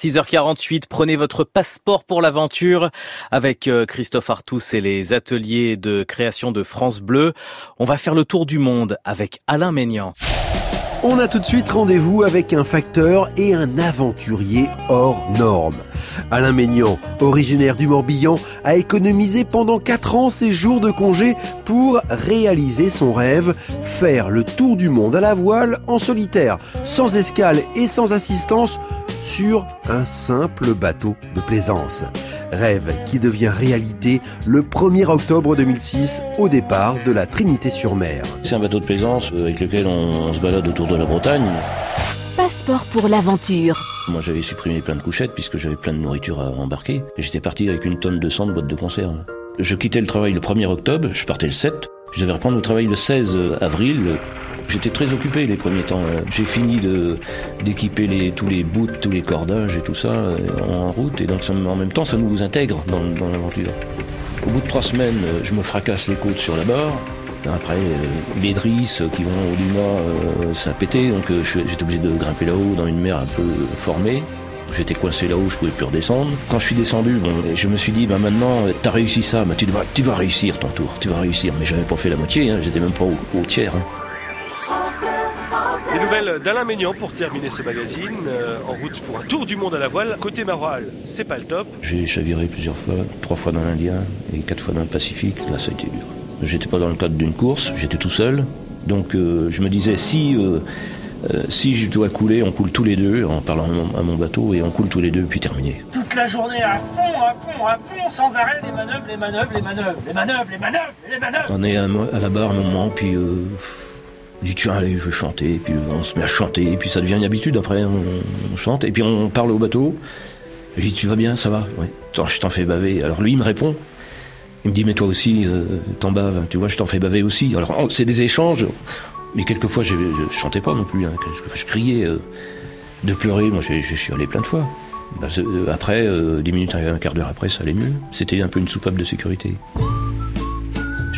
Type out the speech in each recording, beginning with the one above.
6h48, prenez votre passeport pour l'aventure avec euh, Christophe Artus et les ateliers de création de France Bleu. On va faire le tour du monde avec Alain Maignan. On a tout de suite rendez-vous avec un facteur et un aventurier hors norme. Alain Maignan, originaire du Morbihan, a économisé pendant 4 ans ses jours de congé pour réaliser son rêve, faire le tour du monde à la voile en solitaire, sans escale et sans assistance, sur un simple bateau de plaisance. Rêve qui devient réalité le 1er octobre 2006 au départ de la Trinité-sur-Mer. C'est un bateau de plaisance euh, avec lequel on se balade autour de la Bretagne. Passeport pour l'aventure. Moi j'avais supprimé plein de couchettes puisque j'avais plein de nourriture à embarquer et j'étais parti avec une tonne de sang de boîtes de conserve. Je quittais le travail le 1er octobre, je partais le 7. Je devais reprendre le travail le 16 avril. J'étais très occupé les premiers temps. J'ai fini d'équiper tous les bouts, tous les cordages et tout ça euh, en route. Et donc en même temps, ça nous intègre dans, l'aventure. Au bout de trois semaines, euh, je me fracasse les côtes sur la barre. Après, euh, les drisses qui vont au mois, ça a pété. Donc j'étais obligé de grimper là-haut dans une mer un peu formée. J'étais coincé là-haut, je pouvais plus redescendre. Quand je suis descendu, je me suis dit, bah maintenant, t'as réussi ça, bah, tu, vas, réussir ton tour, tu vas réussir. Mais j'avais pas fait la moitié, hein, j'étais même pas au, au tiers. Hein. Des nouvelles d'Alain Maignan pour terminer ce magazine. Euh, en route pour un tour du monde à la voile. Côté moral, c'est pas le top. J'ai chaviré plusieurs fois, trois fois dans l'Indien et quatre fois dans le Pacifique. Là, ça a été dur. J'étais pas dans le cadre d'une course, j'étais tout seul. Donc euh, je me disais, si, euh, euh, si je dois couler, on coule tous les deux en parlant à mon, à mon, bateau et on coule tous les deux, puis terminé. Toute la journée à fond, à fond, à fond, sans arrêt, les manœuvres, les manœuvres, les manœuvres, les manœuvres, les manœuvres, les manœuvres. On est à, à la barre un moment, puis. Euh, je dis tiens allez je vais chanter et puis on se met à chanter et puis ça devient une habitude après on, chante et puis on parle au bateau. Je dis tu vas bien ça va? Oui. Je t'en fais baver. Alors lui il me répond. Il me dit mais toi aussi euh, t'en baves tu vois je t'en fais baver aussi. Alors oh, c'est des échanges. Mais quelquefois je, je chantais pas non plus hein. je criais euh, de pleurer. Moi je, je suis allé plein de fois. Bah, euh, après dix minutes un quart d'heure après ça allait mieux. C'était un peu une soupape de sécurité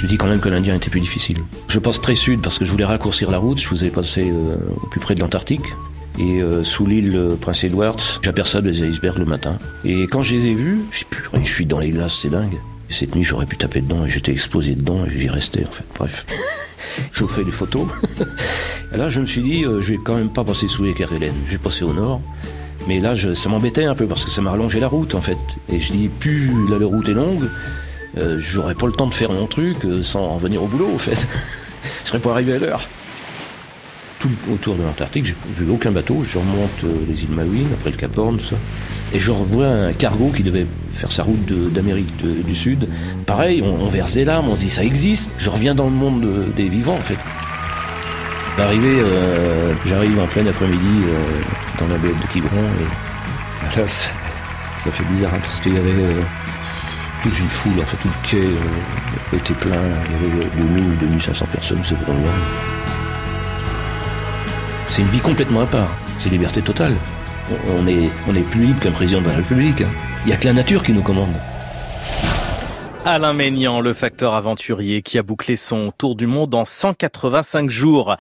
je dis quand même que l'Indien était plus difficile. Je passe très sud parce que je voulais raccourcir la route. Je vous ai passé euh, au plus près de l'Antarctique. Et euh, sous l'île euh, Prince Edward, j'aperçois des icebergs le matin. Et quand je les ai vus, je plus, je suis dans les glaces, c'est dingue. Et cette nuit, j'aurais pu taper dedans et j'étais explosé dedans et j'y restais en fait. Bref, je fais des photos. et là, je me suis dit, je vais quand même pas passer sous les Kerguelen. Je vais passer au nord. Mais là, je, ça m'embêtait un peu parce que ça m'a rallongé la route en fait. Et je dis, plus la, la route est longue, euh, j'aurais pas le temps de faire mon truc euh, sans en venir au boulot, au fait. je serais pas arrivé à l'heure. Tout autour de l'Antarctique, j'ai vu aucun bateau. Je remonte euh, les îles Malouines, après le Cap Horn, tout ça. Et je revois un cargo qui devait faire sa route d'Amérique du Sud. Pareil, on, on versait l'âme, on dit ça existe. Je reviens dans le monde de, des vivants, en fait. J'arrive en plein après-midi dans la baie de Quiberon et là, ça, fait bizarre hein, parce qu'il y avait toute une foule, en fait, tout le quai euh, était plein, il y avait 2000 ou 2500 personnes, c'est vraiment C'est une vie complètement à part, c'est liberté totale. On est, on est plus libre qu'un président de la République. Hein. Il n'y a que la nature qui nous commande. Alain Maignan, le facteur aventurier qui a bouclé son tour du monde en 185 jours.